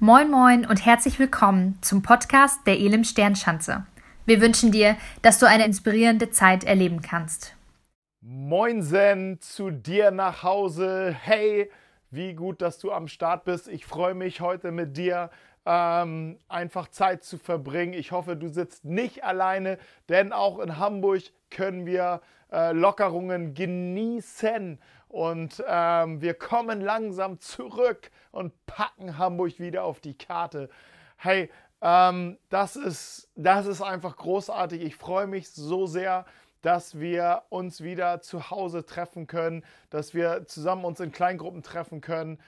Moin Moin und herzlich willkommen zum Podcast der Elim Sternschanze. Wir wünschen dir, dass du eine inspirierende Zeit erleben kannst. Moinsen zu dir nach Hause. Hey, wie gut, dass du am Start bist. Ich freue mich heute mit dir ähm, einfach Zeit zu verbringen. Ich hoffe, du sitzt nicht alleine, denn auch in Hamburg können wir äh, Lockerungen genießen. Und ähm, wir kommen langsam zurück und packen Hamburg wieder auf die Karte. Hey, ähm, das, ist, das ist einfach großartig. Ich freue mich so sehr, dass wir uns wieder zu Hause treffen können, dass wir zusammen uns in Kleingruppen treffen können.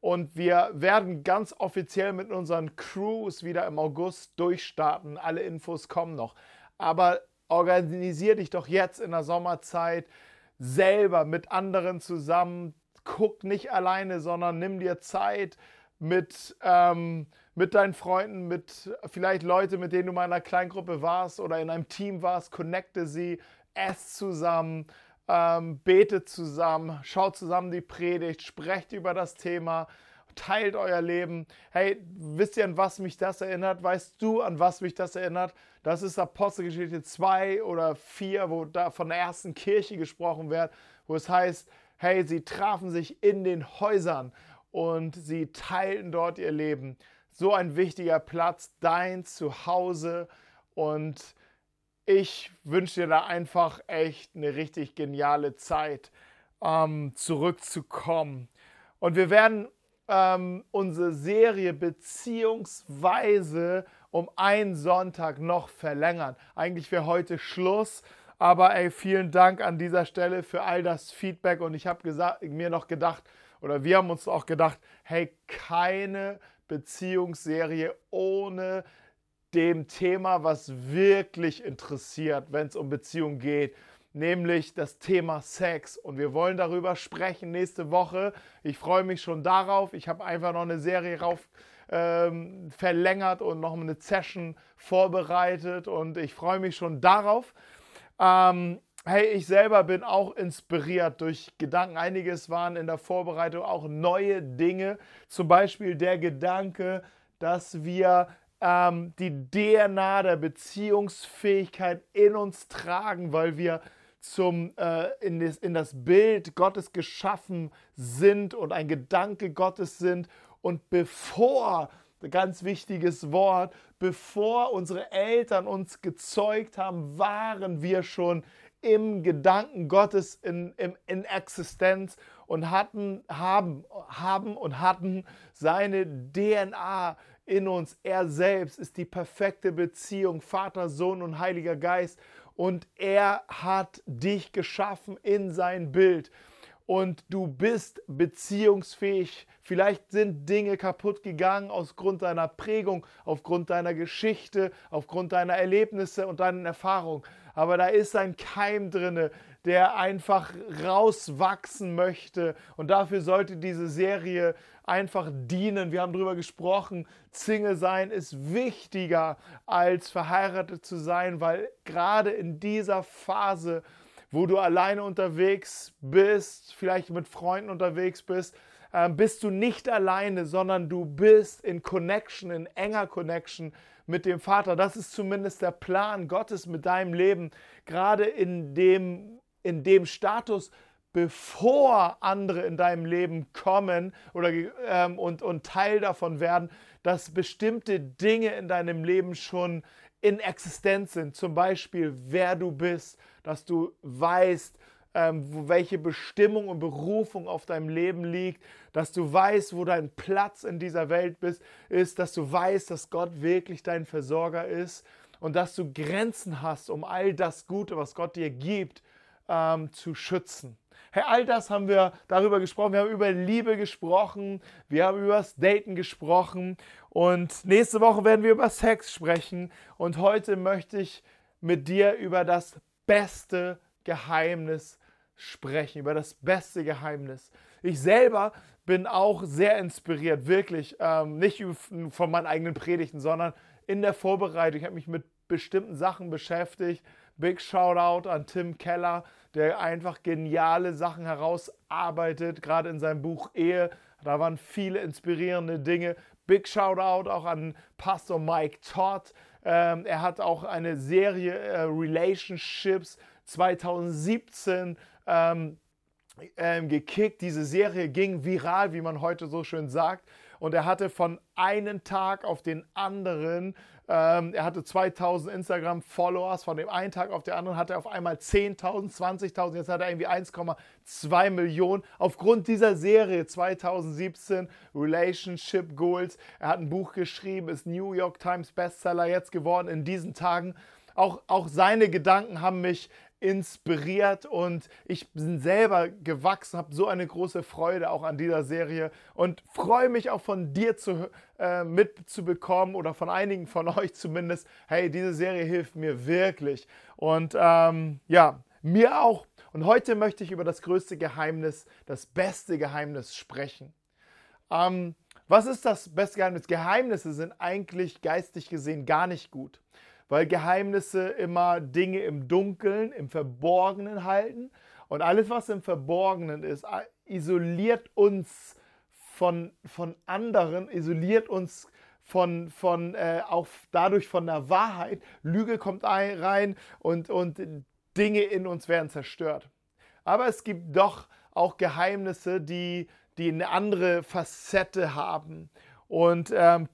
Und wir werden ganz offiziell mit unseren Crews wieder im August durchstarten. Alle Infos kommen noch. Aber organisier dich doch jetzt in der Sommerzeit selber mit anderen zusammen. Guck nicht alleine, sondern nimm dir Zeit mit, ähm, mit deinen Freunden, mit vielleicht Leute, mit denen du mal in einer Kleingruppe warst oder in einem Team warst. Connecte sie, ess zusammen, ähm, betet zusammen, schaut zusammen die Predigt, sprecht über das Thema teilt euer Leben. Hey, wisst ihr, an was mich das erinnert? Weißt du, an was mich das erinnert? Das ist Apostelgeschichte 2 oder 4, wo da von der ersten Kirche gesprochen wird, wo es heißt, hey, sie trafen sich in den Häusern und sie teilten dort ihr Leben. So ein wichtiger Platz, dein Zuhause. Und ich wünsche dir da einfach echt eine richtig geniale Zeit, ähm, zurückzukommen. Und wir werden ähm, unsere Serie beziehungsweise um einen Sonntag noch verlängern. Eigentlich wäre heute Schluss, aber ey, vielen Dank an dieser Stelle für all das Feedback und ich habe mir noch gedacht, oder wir haben uns auch gedacht, hey, keine Beziehungsserie ohne dem Thema, was wirklich interessiert, wenn es um Beziehung geht nämlich das Thema Sex. Und wir wollen darüber sprechen nächste Woche. Ich freue mich schon darauf. Ich habe einfach noch eine Serie rauf ähm, verlängert und noch eine Session vorbereitet und ich freue mich schon darauf. Ähm, hey, ich selber bin auch inspiriert durch Gedanken. Einiges waren in der Vorbereitung auch neue Dinge. Zum Beispiel der Gedanke, dass wir ähm, die DNA der Beziehungsfähigkeit in uns tragen, weil wir zum, äh, in, das, in das Bild Gottes geschaffen sind und ein Gedanke Gottes sind. Und bevor, ganz wichtiges Wort, bevor unsere Eltern uns gezeugt haben, waren wir schon im Gedanken Gottes in, in, in Existenz und hatten, haben, haben und hatten seine DNA in uns. Er selbst ist die perfekte Beziehung, Vater, Sohn und Heiliger Geist und er hat dich geschaffen in sein Bild und du bist beziehungsfähig. Vielleicht sind Dinge kaputt gegangen aus Grund deiner Prägung, aufgrund deiner Geschichte, aufgrund deiner Erlebnisse und deinen Erfahrungen. Aber da ist ein Keim drinne, der einfach rauswachsen möchte. Und dafür sollte diese Serie einfach dienen. Wir haben darüber gesprochen, Single sein ist wichtiger als verheiratet zu sein, weil gerade in dieser Phase, wo du alleine unterwegs bist, vielleicht mit Freunden unterwegs bist, ähm, bist du nicht alleine, sondern du bist in Connection, in enger Connection mit dem Vater. Das ist zumindest der Plan Gottes mit deinem Leben, gerade in dem, in dem Status, bevor andere in deinem Leben kommen oder, ähm, und, und Teil davon werden, dass bestimmte Dinge in deinem Leben schon in Existenz sind. Zum Beispiel, wer du bist, dass du weißt, ähm, welche Bestimmung und Berufung auf deinem Leben liegt, dass du weißt, wo dein Platz in dieser Welt bist, ist, dass du weißt, dass Gott wirklich dein Versorger ist und dass du Grenzen hast, um all das Gute, was Gott dir gibt, ähm, zu schützen. Hey, all das haben wir darüber gesprochen. Wir haben über Liebe gesprochen. Wir haben über das Daten gesprochen. Und nächste Woche werden wir über Sex sprechen. Und heute möchte ich mit dir über das beste Geheimnis sprechen. Über das beste Geheimnis. Ich selber bin auch sehr inspiriert, wirklich. Ähm, nicht von meinen eigenen Predigten, sondern in der Vorbereitung. Ich habe mich mit bestimmten Sachen beschäftigt. Big Shoutout an Tim Keller der einfach geniale Sachen herausarbeitet, gerade in seinem Buch Ehe. Da waren viele inspirierende Dinge. Big Shoutout auch an Pastor Mike Todd. Ähm, er hat auch eine Serie äh, Relationships 2017 ähm, ähm, gekickt. Diese Serie ging viral, wie man heute so schön sagt. Und er hatte von einem Tag auf den anderen ähm, er hatte 2000 Instagram-Followers, von dem einen Tag auf den anderen hatte er auf einmal 10.000, 20.000, jetzt hat er irgendwie 1,2 Millionen. Aufgrund dieser Serie 2017, Relationship Goals, er hat ein Buch geschrieben, ist New York Times Bestseller jetzt geworden in diesen Tagen. Auch, auch seine Gedanken haben mich inspiriert und ich bin selber gewachsen, habe so eine große Freude auch an dieser Serie und freue mich auch von dir zu, äh, mitzubekommen oder von einigen von euch zumindest. Hey, diese Serie hilft mir wirklich und ähm, ja, mir auch. Und heute möchte ich über das größte Geheimnis, das beste Geheimnis sprechen. Ähm, was ist das beste Geheimnis? Geheimnisse sind eigentlich geistig gesehen gar nicht gut weil Geheimnisse immer Dinge im Dunkeln, im Verborgenen halten. Und alles, was im Verborgenen ist, isoliert uns von, von anderen, isoliert uns von, von äh, auch dadurch von der Wahrheit. Lüge kommt ein, rein und, und Dinge in uns werden zerstört. Aber es gibt doch auch Geheimnisse, die, die eine andere Facette haben. Und ähm,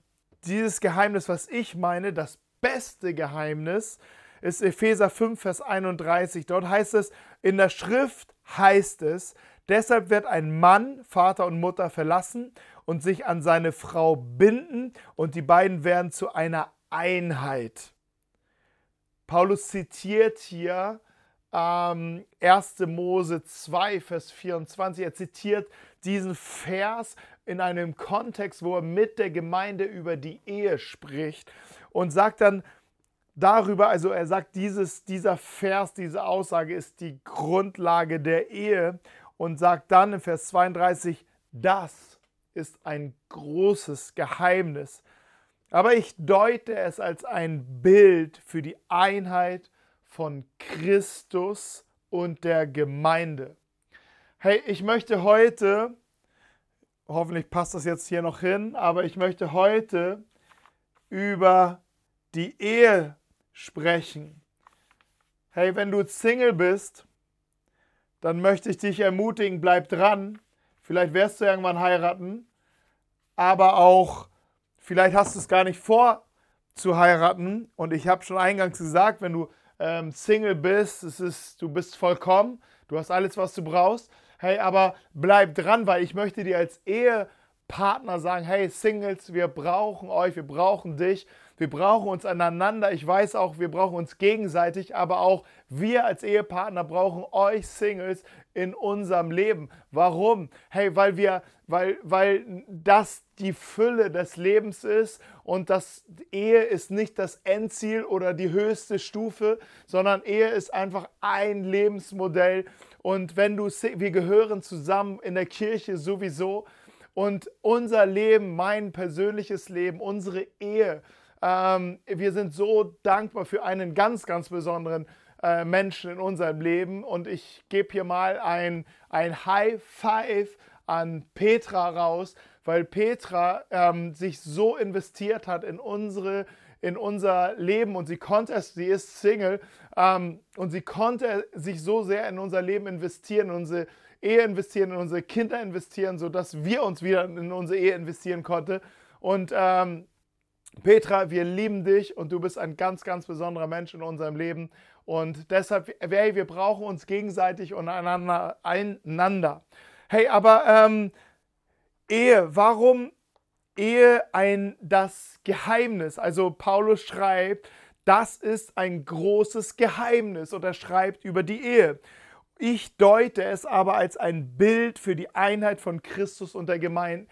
dieses Geheimnis, was ich meine, das beste Geheimnis ist Epheser 5, Vers 31. Dort heißt es, in der Schrift heißt es, deshalb wird ein Mann Vater und Mutter verlassen und sich an seine Frau binden und die beiden werden zu einer Einheit. Paulus zitiert hier ähm, 1. Mose 2, Vers 24. Er zitiert diesen Vers in einem Kontext, wo er mit der Gemeinde über die Ehe spricht und sagt dann darüber, also er sagt, dieses, dieser Vers, diese Aussage ist die Grundlage der Ehe und sagt dann in Vers 32, das ist ein großes Geheimnis. Aber ich deute es als ein Bild für die Einheit von Christus und der Gemeinde. Hey, ich möchte heute, hoffentlich passt das jetzt hier noch hin, aber ich möchte heute über die Ehe sprechen. Hey, wenn du Single bist, dann möchte ich dich ermutigen, bleib dran. Vielleicht wirst du irgendwann heiraten, aber auch vielleicht hast du es gar nicht vor zu heiraten. Und ich habe schon eingangs gesagt, wenn du ähm, Single bist, es ist, du bist vollkommen, du hast alles, was du brauchst. Hey, aber bleib dran, weil ich möchte dir als Ehepartner sagen, hey Singles, wir brauchen euch, wir brauchen dich. Wir brauchen uns aneinander. Ich weiß auch, wir brauchen uns gegenseitig, aber auch wir als Ehepartner brauchen euch Singles in unserem Leben. Warum? Hey, weil wir, weil, weil das die Fülle des Lebens ist und das Ehe ist nicht das Endziel oder die höchste Stufe, sondern Ehe ist einfach ein Lebensmodell. Und wenn du, wir gehören zusammen in der Kirche sowieso. Und unser Leben, mein persönliches Leben, unsere Ehe, ähm, wir sind so dankbar für einen ganz, ganz besonderen äh, Menschen in unserem Leben. Und ich gebe hier mal ein, ein High Five an Petra raus, weil Petra ähm, sich so investiert hat in unsere in unser Leben und sie konnte es, sie ist Single ähm, und sie konnte sich so sehr in unser Leben investieren, in unsere Ehe investieren, in unsere Kinder investieren, sodass wir uns wieder in unsere Ehe investieren konnten. Und ähm, Petra, wir lieben dich und du bist ein ganz, ganz besonderer Mensch in unserem Leben. Und deshalb, hey, wir brauchen uns gegenseitig und einander. einander. Hey, aber ähm, Ehe, warum Ehe ein das Geheimnis? Also Paulus schreibt, das ist ein großes Geheimnis und er schreibt über die Ehe. Ich deute es aber als ein Bild für die Einheit von Christus und der Gemeinde.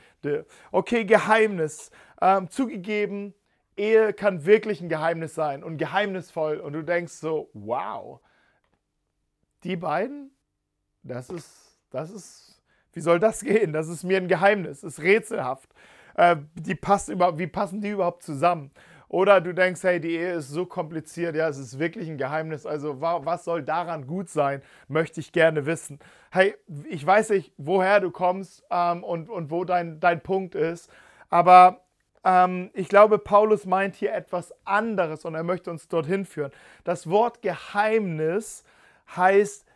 Okay, Geheimnis. Ähm, zugegeben, Ehe kann wirklich ein Geheimnis sein und geheimnisvoll. Und du denkst so, wow, die beiden, das ist, das ist, wie soll das gehen? Das ist mir ein Geheimnis, ist rätselhaft. Äh, die passt über, wie passen die überhaupt zusammen? Oder du denkst, hey, die Ehe ist so kompliziert, ja, es ist wirklich ein Geheimnis. Also was soll daran gut sein, möchte ich gerne wissen. Hey, ich weiß nicht, woher du kommst ähm, und, und wo dein, dein Punkt ist, aber ähm, ich glaube, Paulus meint hier etwas anderes und er möchte uns dorthin führen. Das Wort Geheimnis heißt,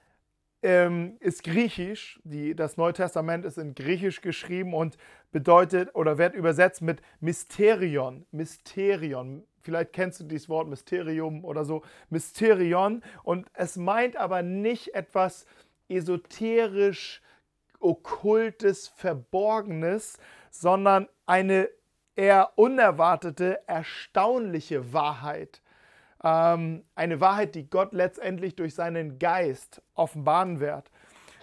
ähm, ist griechisch. Die, das Neue Testament ist in griechisch geschrieben und bedeutet oder wird übersetzt mit Mysterion. Mysterion. Vielleicht kennst du dieses Wort Mysterium oder so. Mysterion. Und es meint aber nicht etwas esoterisch, okkultes, verborgenes, sondern eine eher unerwartete, erstaunliche Wahrheit. Ähm, eine Wahrheit, die Gott letztendlich durch seinen Geist offenbaren wird.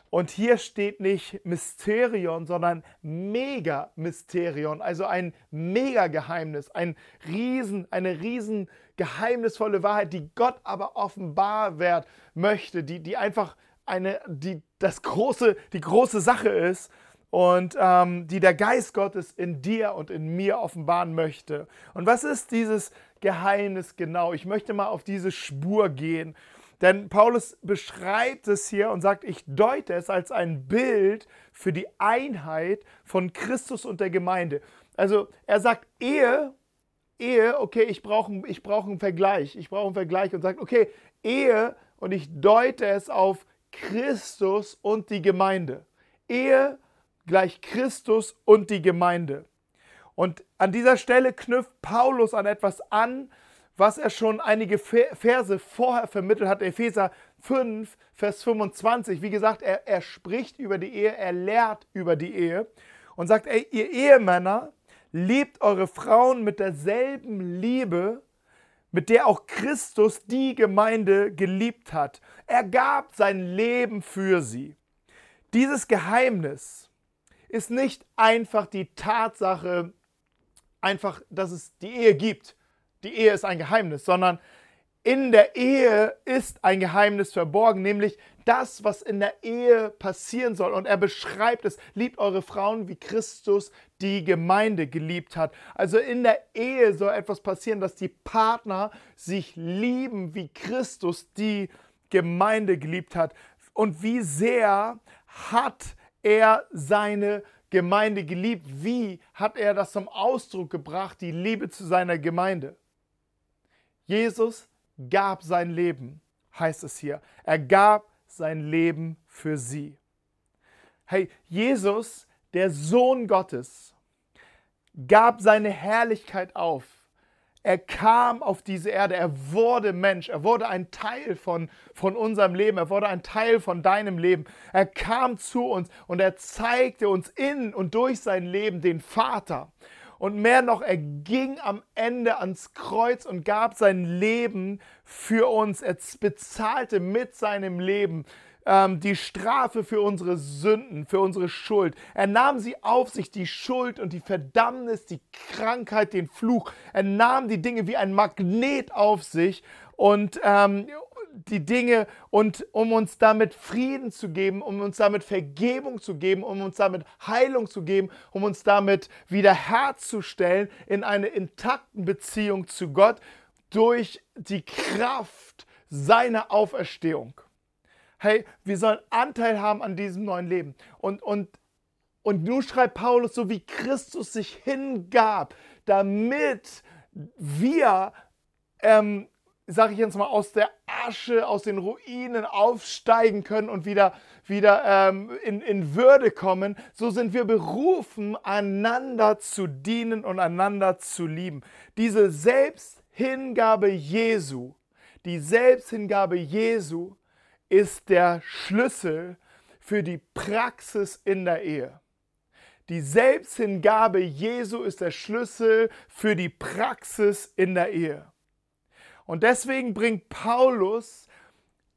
Und hier steht nicht Mysterion, sondern Mega-Mysterion, also ein Mega-Geheimnis, ein riesen, eine riesen geheimnisvolle Wahrheit, die Gott aber offenbar wird möchte, die, die einfach eine, die das große, die große Sache ist und ähm, die der Geist Gottes in dir und in mir offenbaren möchte. Und was ist dieses Geheimnis genau? Ich möchte mal auf diese Spur gehen. Denn Paulus beschreibt es hier und sagt, ich deute es als ein Bild für die Einheit von Christus und der Gemeinde. Also er sagt, Ehe, Ehe, okay, ich brauche ich brauch einen Vergleich. Ich brauche einen Vergleich und sagt, okay, Ehe und ich deute es auf Christus und die Gemeinde. Ehe gleich Christus und die Gemeinde. Und an dieser Stelle knüpft Paulus an etwas an, was er schon einige Verse vorher vermittelt hat, Epheser 5, Vers 25. Wie gesagt, er, er spricht über die Ehe, er lehrt über die Ehe und sagt, ey, ihr Ehemänner, liebt eure Frauen mit derselben Liebe, mit der auch Christus die Gemeinde geliebt hat. Er gab sein Leben für sie. Dieses Geheimnis ist nicht einfach die Tatsache, einfach, dass es die Ehe gibt. Die Ehe ist ein Geheimnis, sondern in der Ehe ist ein Geheimnis verborgen, nämlich das, was in der Ehe passieren soll. Und er beschreibt es, liebt eure Frauen, wie Christus die Gemeinde geliebt hat. Also in der Ehe soll etwas passieren, dass die Partner sich lieben, wie Christus die Gemeinde geliebt hat. Und wie sehr hat er seine Gemeinde geliebt? Wie hat er das zum Ausdruck gebracht, die Liebe zu seiner Gemeinde? Jesus gab sein Leben, heißt es hier. Er gab sein Leben für sie. Hey, Jesus, der Sohn Gottes, gab seine Herrlichkeit auf. Er kam auf diese Erde, er wurde Mensch, er wurde ein Teil von, von unserem Leben, er wurde ein Teil von deinem Leben. Er kam zu uns und er zeigte uns in und durch sein Leben den Vater. Und mehr noch, er ging am Ende ans Kreuz und gab sein Leben für uns. Er bezahlte mit seinem Leben ähm, die Strafe für unsere Sünden, für unsere Schuld. Er nahm sie auf sich, die Schuld und die Verdammnis, die Krankheit, den Fluch. Er nahm die Dinge wie ein Magnet auf sich und, ähm, die Dinge und um uns damit Frieden zu geben, um uns damit Vergebung zu geben, um uns damit Heilung zu geben, um uns damit wiederherzustellen in eine intakten Beziehung zu Gott durch die Kraft seiner Auferstehung. Hey, wir sollen Anteil haben an diesem neuen Leben. Und, und, und nun schreibt Paulus, so wie Christus sich hingab, damit wir ähm, sage ich jetzt mal, aus der Asche, aus den Ruinen aufsteigen können und wieder, wieder ähm, in, in Würde kommen, so sind wir berufen, einander zu dienen und einander zu lieben. Diese Selbsthingabe Jesu, die Selbsthingabe Jesu ist der Schlüssel für die Praxis in der Ehe. Die Selbsthingabe Jesu ist der Schlüssel für die Praxis in der Ehe. Und deswegen bringt Paulus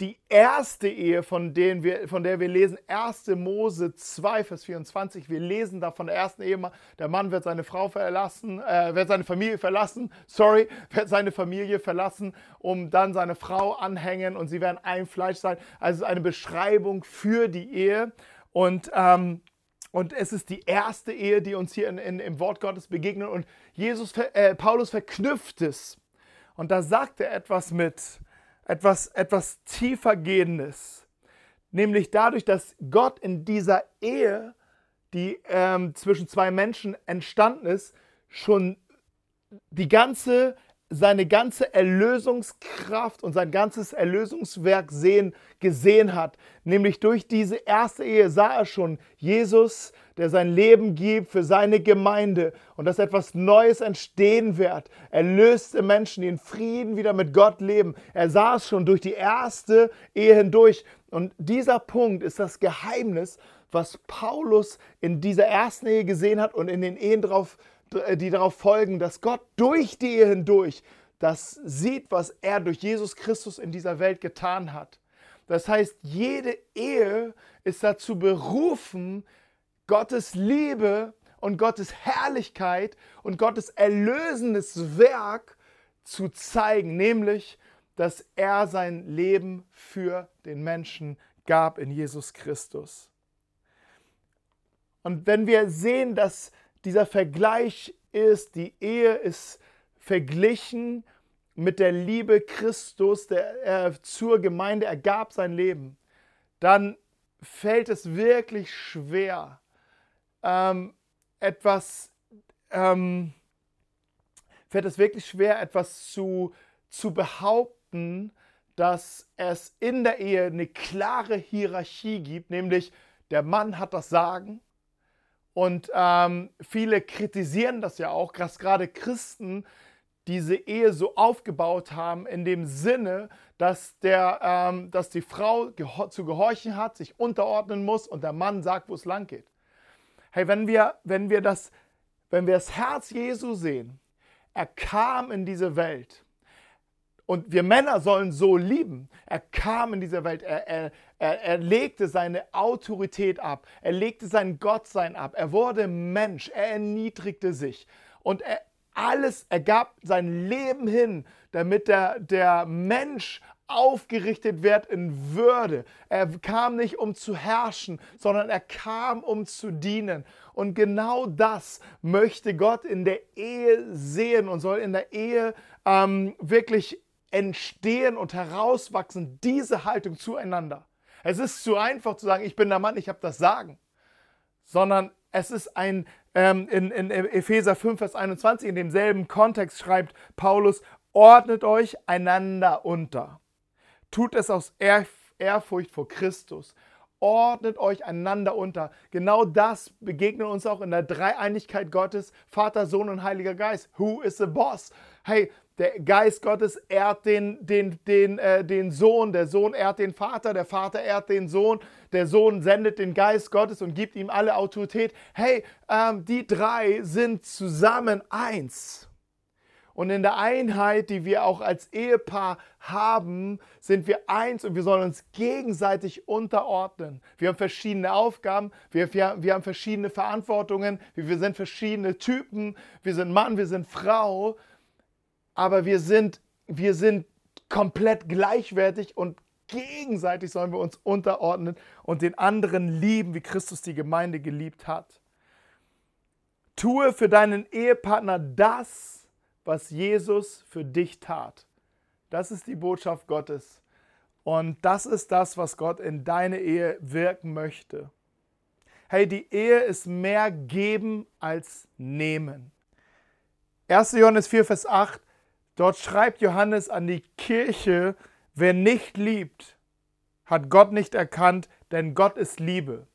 die erste Ehe, von, denen wir, von der wir lesen, 1. Mose 2, Vers 24. Wir lesen da von der ersten Ehe, der Mann wird seine Frau verlassen, äh, wird seine Familie verlassen, sorry, wird seine Familie verlassen, um dann seine Frau anhängen und sie werden ein Fleisch sein. Also eine Beschreibung für die Ehe. Und, ähm, und es ist die erste Ehe, die uns hier in, in, im Wort Gottes begegnet. Und Jesus, äh, Paulus verknüpft es und da sagt er etwas mit, etwas, etwas tiefergehendes. Nämlich dadurch, dass Gott in dieser Ehe, die ähm, zwischen zwei Menschen entstanden ist, schon die ganze seine ganze Erlösungskraft und sein ganzes Erlösungswerk sehen, gesehen hat. Nämlich durch diese erste Ehe sah er schon Jesus, der sein Leben gibt für seine Gemeinde und dass etwas Neues entstehen wird. Erlöste Menschen, die in Frieden wieder mit Gott leben. Er sah es schon durch die erste Ehe hindurch. Und dieser Punkt ist das Geheimnis, was Paulus in dieser ersten Ehe gesehen hat und in den Ehen darauf äh, die darauf folgen, dass Gott durch die Ehe hindurch das sieht, was er durch Jesus Christus in dieser Welt getan hat. Das heißt, jede Ehe ist dazu berufen, Gottes Liebe und Gottes Herrlichkeit und Gottes erlösendes Werk zu zeigen, nämlich, dass er sein Leben für den Menschen gab in Jesus Christus. Und wenn wir sehen, dass dieser Vergleich ist, die Ehe ist verglichen mit der Liebe Christus, der er zur Gemeinde ergab sein Leben, dann fällt es wirklich schwer, ähm, etwas, ähm, fällt es wirklich schwer, etwas zu, zu behaupten, dass es in der Ehe eine klare Hierarchie gibt, nämlich der Mann hat das Sagen und ähm, viele kritisieren das ja auch, dass gerade Christen diese Ehe so aufgebaut haben, in dem Sinne, dass, der, ähm, dass die Frau geho zu gehorchen hat, sich unterordnen muss und der Mann sagt, wo es lang geht. Hey, wenn wir, wenn wir, das, wenn wir das Herz Jesu sehen, er kam in diese Welt und wir Männer sollen so lieben. Er kam in diese Welt, er, er, er, er legte seine Autorität ab, er legte sein Gottsein ab, er wurde Mensch, er erniedrigte sich und er, alles, er gab sein Leben hin, damit der, der Mensch aufgerichtet wird in Würde. Er kam nicht, um zu herrschen, sondern er kam, um zu dienen. Und genau das möchte Gott in der Ehe sehen und soll in der Ehe ähm, wirklich entstehen und herauswachsen, diese Haltung zueinander. Es ist zu einfach zu sagen, ich bin der Mann, ich habe das Sagen, sondern es ist ein, ähm, in, in Epheser 5, Vers 21, in demselben Kontext schreibt Paulus, ordnet euch einander unter. Tut es aus Ehrfurcht vor Christus. Ordnet euch einander unter. Genau das begegnet uns auch in der Dreieinigkeit Gottes, Vater, Sohn und Heiliger Geist. Who is the boss? Hey, der Geist Gottes ehrt den, den, den, äh, den Sohn, der Sohn ehrt den Vater, der Vater ehrt den Sohn, der Sohn sendet den Geist Gottes und gibt ihm alle Autorität. Hey, ähm, die drei sind zusammen eins. Und in der Einheit, die wir auch als Ehepaar haben, sind wir eins und wir sollen uns gegenseitig unterordnen. Wir haben verschiedene Aufgaben, wir, wir, wir haben verschiedene Verantwortungen, wir sind verschiedene Typen, wir sind Mann, wir sind Frau, aber wir sind, wir sind komplett gleichwertig und gegenseitig sollen wir uns unterordnen und den anderen lieben, wie Christus die Gemeinde geliebt hat. Tue für deinen Ehepartner das, was Jesus für dich tat. Das ist die Botschaft Gottes. Und das ist das, was Gott in deine Ehe wirken möchte. Hey, die Ehe ist mehr geben als nehmen. 1. Johannes 4, Vers 8. Dort schreibt Johannes an die Kirche, wer nicht liebt, hat Gott nicht erkannt, denn Gott ist Liebe.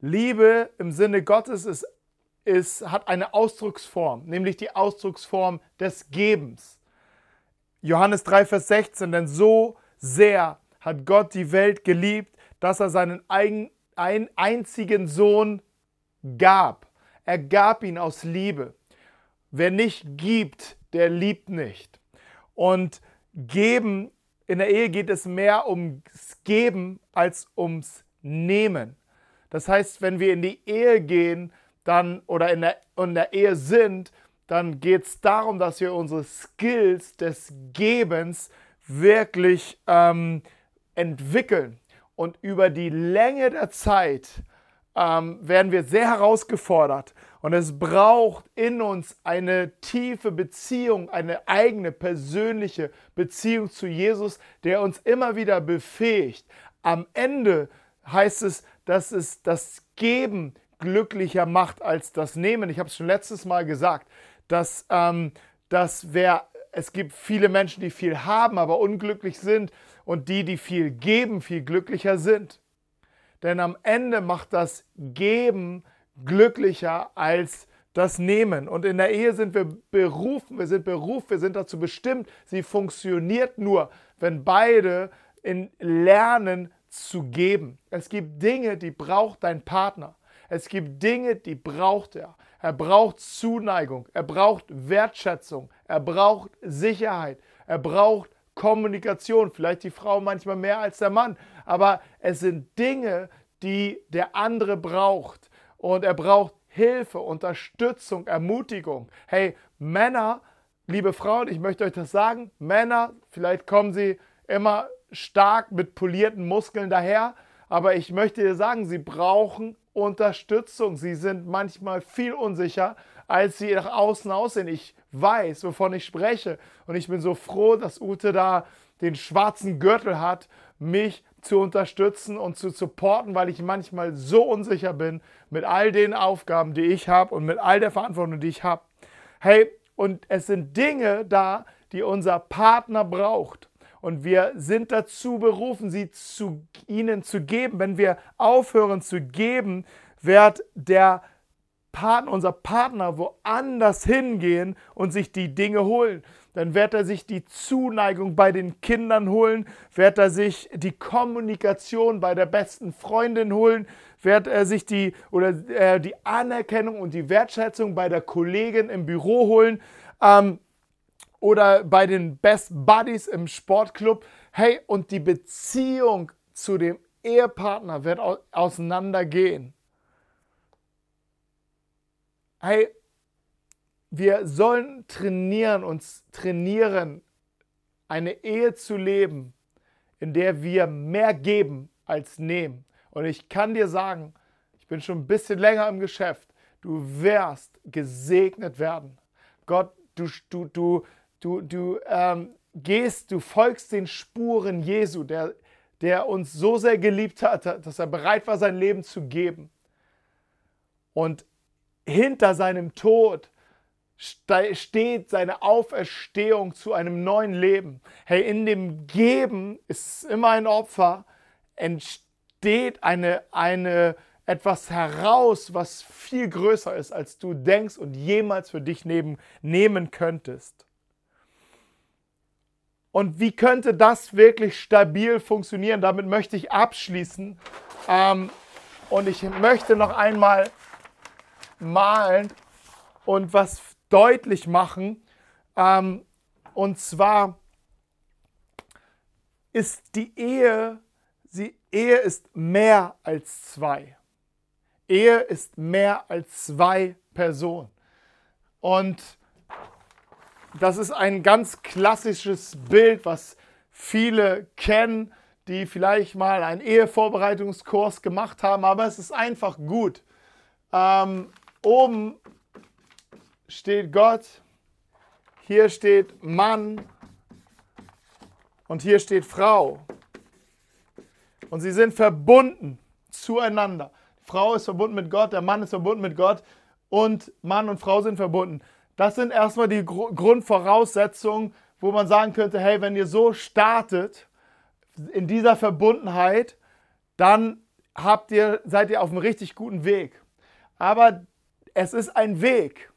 Liebe im Sinne Gottes ist, ist, hat eine Ausdrucksform, nämlich die Ausdrucksform des Gebens. Johannes 3, Vers 16, denn so sehr hat Gott die Welt geliebt, dass er seinen eigen, ein, einzigen Sohn gab. Er gab ihn aus Liebe. Wer nicht gibt, der liebt nicht. Und geben, in der Ehe geht es mehr ums Geben als ums Nehmen. Das heißt, wenn wir in die Ehe gehen, dann oder in der, in der Ehe sind, dann geht es darum, dass wir unsere Skills des Gebens wirklich ähm, entwickeln. Und über die Länge der Zeit ähm, werden wir sehr herausgefordert. Und es braucht in uns eine tiefe Beziehung, eine eigene persönliche Beziehung zu Jesus, der uns immer wieder befähigt. Am Ende heißt es, dass es das Geben glücklicher macht als das Nehmen. Ich habe es schon letztes Mal gesagt, dass ähm, dass wer, es gibt viele Menschen, die viel haben, aber unglücklich sind und die, die viel geben, viel glücklicher sind. Denn am Ende macht das Geben glücklicher als das Nehmen. Und in der Ehe sind wir berufen, wir sind berufen, wir sind dazu bestimmt. Sie funktioniert nur, wenn beide in lernen zu geben. Es gibt Dinge, die braucht dein Partner. Es gibt Dinge, die braucht er. Er braucht Zuneigung, er braucht Wertschätzung, er braucht Sicherheit, er braucht Kommunikation. Vielleicht die Frau manchmal mehr als der Mann, aber es sind Dinge, die der andere braucht. Und er braucht Hilfe, Unterstützung, Ermutigung. Hey, Männer, liebe Frauen, ich möchte euch das sagen, Männer, vielleicht kommen sie immer stark mit polierten Muskeln daher, aber ich möchte dir sagen, sie brauchen Unterstützung. Sie sind manchmal viel unsicher, als sie nach außen aussehen. Ich weiß, wovon ich spreche. Und ich bin so froh, dass Ute da den schwarzen Gürtel hat, mich zu unterstützen und zu supporten, weil ich manchmal so unsicher bin mit all den Aufgaben, die ich habe und mit all der Verantwortung, die ich habe. Hey, und es sind Dinge da, die unser Partner braucht. Und wir sind dazu berufen, sie zu ihnen zu geben. Wenn wir aufhören zu geben, wird der Partner, unser Partner woanders hingehen und sich die Dinge holen. Dann wird er sich die Zuneigung bei den Kindern holen, wird er sich die Kommunikation bei der besten Freundin holen, wird er sich die oder äh, die Anerkennung und die Wertschätzung bei der Kollegin im Büro holen. Ähm, oder bei den Best Buddies im Sportclub. Hey, und die Beziehung zu dem Ehepartner wird auseinandergehen. Hey, wir sollen trainieren, uns trainieren, eine Ehe zu leben, in der wir mehr geben als nehmen. Und ich kann dir sagen, ich bin schon ein bisschen länger im Geschäft, du wirst gesegnet werden. Gott, du, du, du, Du, du ähm, gehst, du folgst den Spuren Jesu, der, der uns so sehr geliebt hat, dass er bereit war, sein Leben zu geben. Und hinter seinem Tod steht seine Auferstehung zu einem neuen Leben. Hey, in dem Geben ist immer ein Opfer, entsteht eine, eine, etwas heraus, was viel größer ist, als du denkst und jemals für dich neben, nehmen könntest. Und wie könnte das wirklich stabil funktionieren? Damit möchte ich abschließen. Ähm, und ich möchte noch einmal malen und was deutlich machen. Ähm, und zwar ist die Ehe, die Ehe ist mehr als zwei. Ehe ist mehr als zwei Personen. Und das ist ein ganz klassisches Bild, was viele kennen, die vielleicht mal einen Ehevorbereitungskurs gemacht haben, aber es ist einfach gut. Ähm, oben steht Gott, hier steht Mann und hier steht Frau. Und sie sind verbunden zueinander. Die Frau ist verbunden mit Gott, der Mann ist verbunden mit Gott und Mann und Frau sind verbunden. Das sind erstmal die Grundvoraussetzungen, wo man sagen könnte, hey, wenn ihr so startet in dieser Verbundenheit, dann habt ihr, seid ihr auf einem richtig guten Weg. Aber es ist ein Weg.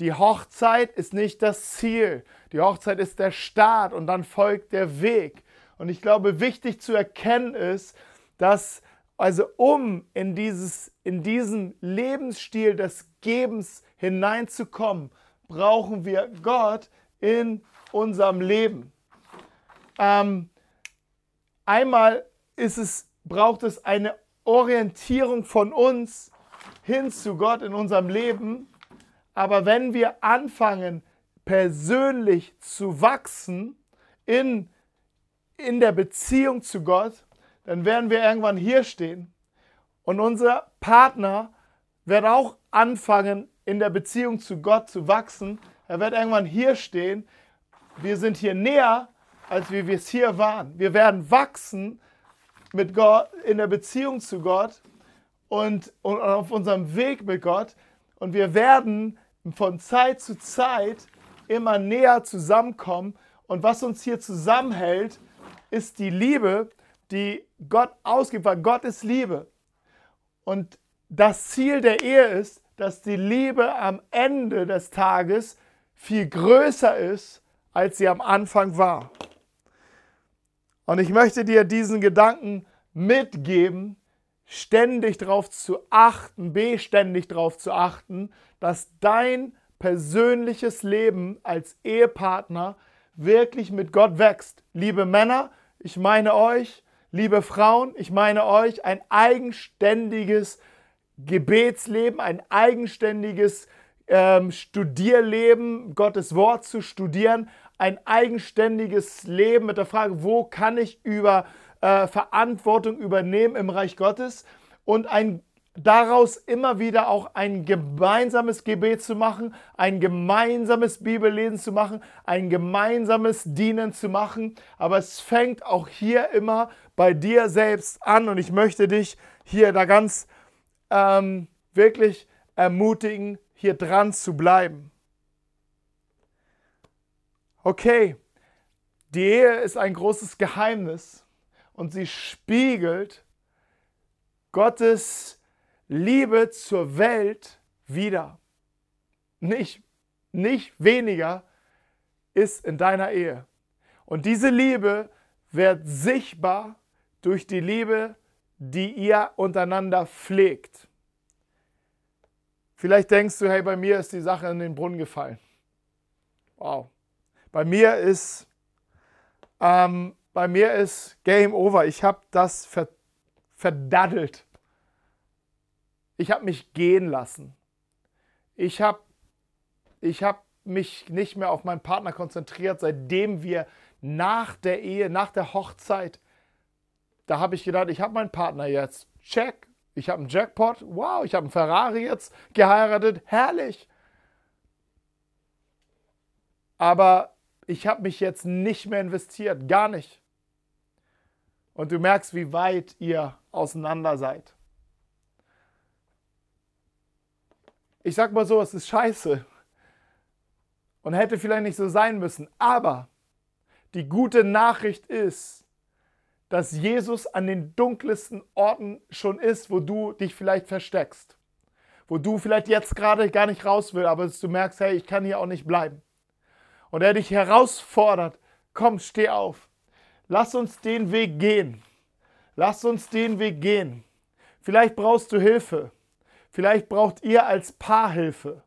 Die Hochzeit ist nicht das Ziel. Die Hochzeit ist der Start und dann folgt der Weg. Und ich glaube, wichtig zu erkennen ist, dass also um in, dieses, in diesen Lebensstil des Gebens hineinzukommen, brauchen wir Gott in unserem Leben. Ähm, einmal ist es, braucht es eine Orientierung von uns hin zu Gott in unserem Leben. Aber wenn wir anfangen, persönlich zu wachsen in, in der Beziehung zu Gott, dann werden wir irgendwann hier stehen und unser Partner wird auch anfangen, in der Beziehung zu Gott zu wachsen. Er wird irgendwann hier stehen. Wir sind hier näher, als wir es hier waren. Wir werden wachsen mit Gott, in der Beziehung zu Gott und, und auf unserem Weg mit Gott. Und wir werden von Zeit zu Zeit immer näher zusammenkommen. Und was uns hier zusammenhält, ist die Liebe, die Gott ausgibt, weil Gott ist Liebe. Und das Ziel der Ehe ist, dass die Liebe am Ende des Tages viel größer ist, als sie am Anfang war. Und ich möchte dir diesen Gedanken mitgeben, ständig darauf zu achten, beständig darauf zu achten, dass dein persönliches Leben als Ehepartner wirklich mit Gott wächst. Liebe Männer, ich meine euch, liebe Frauen, ich meine euch, ein eigenständiges Gebetsleben, ein eigenständiges ähm, Studierleben, Gottes Wort zu studieren, ein eigenständiges Leben mit der Frage, wo kann ich über Verantwortung übernehmen im Reich Gottes und ein daraus immer wieder auch ein gemeinsames Gebet zu machen, ein gemeinsames Bibellesen zu machen, ein gemeinsames Dienen zu machen. Aber es fängt auch hier immer bei dir selbst an und ich möchte dich hier da ganz ähm, wirklich ermutigen, hier dran zu bleiben. Okay, die Ehe ist ein großes Geheimnis und sie spiegelt Gottes Liebe zur Welt wieder. Nicht, nicht weniger ist in deiner Ehe. Und diese Liebe wird sichtbar durch die Liebe, die ihr untereinander pflegt. Vielleicht denkst du, hey, bei mir ist die Sache in den Brunnen gefallen. Wow. Bei mir ist ähm, bei mir ist Game Over. Ich habe das ver verdaddelt. Ich habe mich gehen lassen. Ich habe ich hab mich nicht mehr auf meinen Partner konzentriert, seitdem wir nach der Ehe, nach der Hochzeit, da habe ich gedacht, ich habe meinen Partner jetzt. Check. Ich habe einen Jackpot. Wow, ich habe einen Ferrari jetzt geheiratet. Herrlich. Aber ich habe mich jetzt nicht mehr investiert. Gar nicht. Und du merkst, wie weit ihr auseinander seid. Ich sag mal so, es ist scheiße. Und hätte vielleicht nicht so sein müssen. Aber die gute Nachricht ist, dass Jesus an den dunkelsten Orten schon ist, wo du dich vielleicht versteckst. Wo du vielleicht jetzt gerade gar nicht raus willst, aber du merkst, hey, ich kann hier auch nicht bleiben. Und er dich herausfordert, komm, steh auf. Lass uns den Weg gehen. Lass uns den Weg gehen. Vielleicht brauchst du Hilfe. Vielleicht braucht ihr als Paar Hilfe.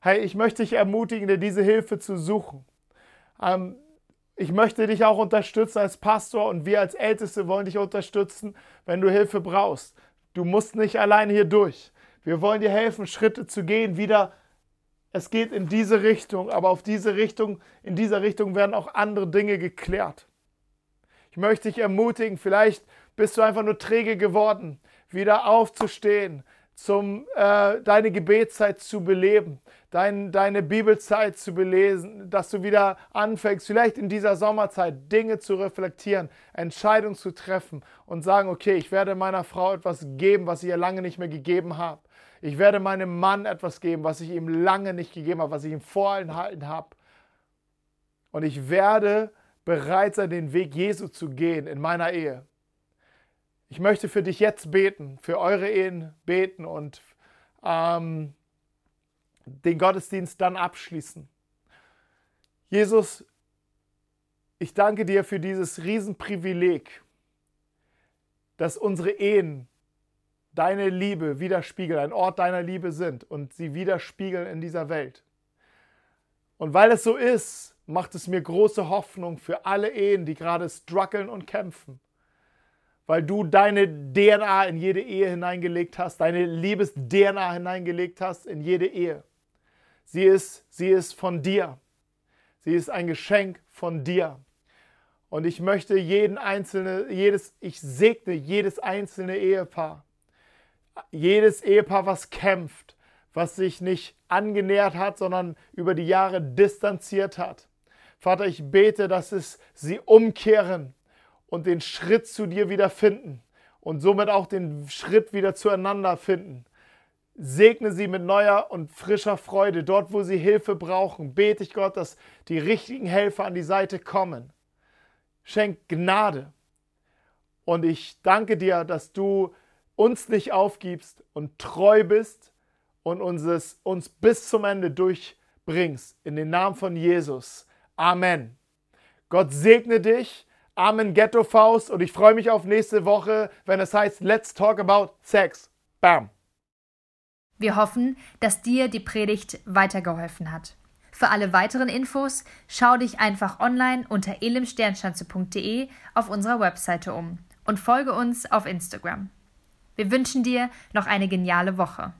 Hey, ich möchte dich ermutigen, dir diese Hilfe zu suchen. Ähm, ich möchte dich auch unterstützen als Pastor und wir als Älteste wollen dich unterstützen, wenn du Hilfe brauchst. Du musst nicht alleine hier durch. Wir wollen dir helfen, Schritte zu gehen, wieder. Es geht in diese Richtung, aber auf diese Richtung, in dieser Richtung werden auch andere Dinge geklärt. Ich möchte dich ermutigen, vielleicht bist du einfach nur träge geworden, wieder aufzustehen, zum, äh, deine Gebetszeit zu beleben, dein, deine Bibelzeit zu belesen, dass du wieder anfängst, vielleicht in dieser Sommerzeit Dinge zu reflektieren, Entscheidungen zu treffen und sagen, okay, ich werde meiner Frau etwas geben, was ich ihr lange nicht mehr gegeben habe. Ich werde meinem Mann etwas geben, was ich ihm lange nicht gegeben habe, was ich ihm vorenthalten habe. Und ich werde bereit sein, den Weg Jesu zu gehen in meiner Ehe. Ich möchte für dich jetzt beten, für eure Ehen beten und ähm, den Gottesdienst dann abschließen. Jesus, ich danke dir für dieses Riesenprivileg, dass unsere Ehen deine Liebe widerspiegeln, ein Ort deiner Liebe sind und sie widerspiegeln in dieser Welt. Und weil es so ist, macht es mir große Hoffnung für alle Ehen, die gerade strugglen und kämpfen. Weil du deine DNA in jede Ehe hineingelegt hast, deine Liebes-DNA hineingelegt hast in jede Ehe. Sie ist, sie ist von dir. Sie ist ein Geschenk von dir. Und ich möchte jeden einzelne, jedes, ich segne jedes einzelne Ehepaar. Jedes Ehepaar, was kämpft, was sich nicht angenähert hat, sondern über die Jahre distanziert hat. Vater, ich bete, dass es sie umkehren und den Schritt zu dir wieder finden und somit auch den Schritt wieder zueinander finden. Segne sie mit neuer und frischer Freude. Dort, wo sie Hilfe brauchen, bete ich Gott, dass die richtigen Helfer an die Seite kommen. Schenk Gnade. Und ich danke dir, dass du uns nicht aufgibst und treu bist und uns, uns bis zum Ende durchbringst. In den Namen von Jesus. Amen. Gott segne dich. Amen, Ghetto Faust. Und ich freue mich auf nächste Woche, wenn es heißt Let's Talk About Sex. Bam. Wir hoffen, dass dir die Predigt weitergeholfen hat. Für alle weiteren Infos schau dich einfach online unter elimsternschanze.de auf unserer Webseite um und folge uns auf Instagram. Wir wünschen dir noch eine geniale Woche.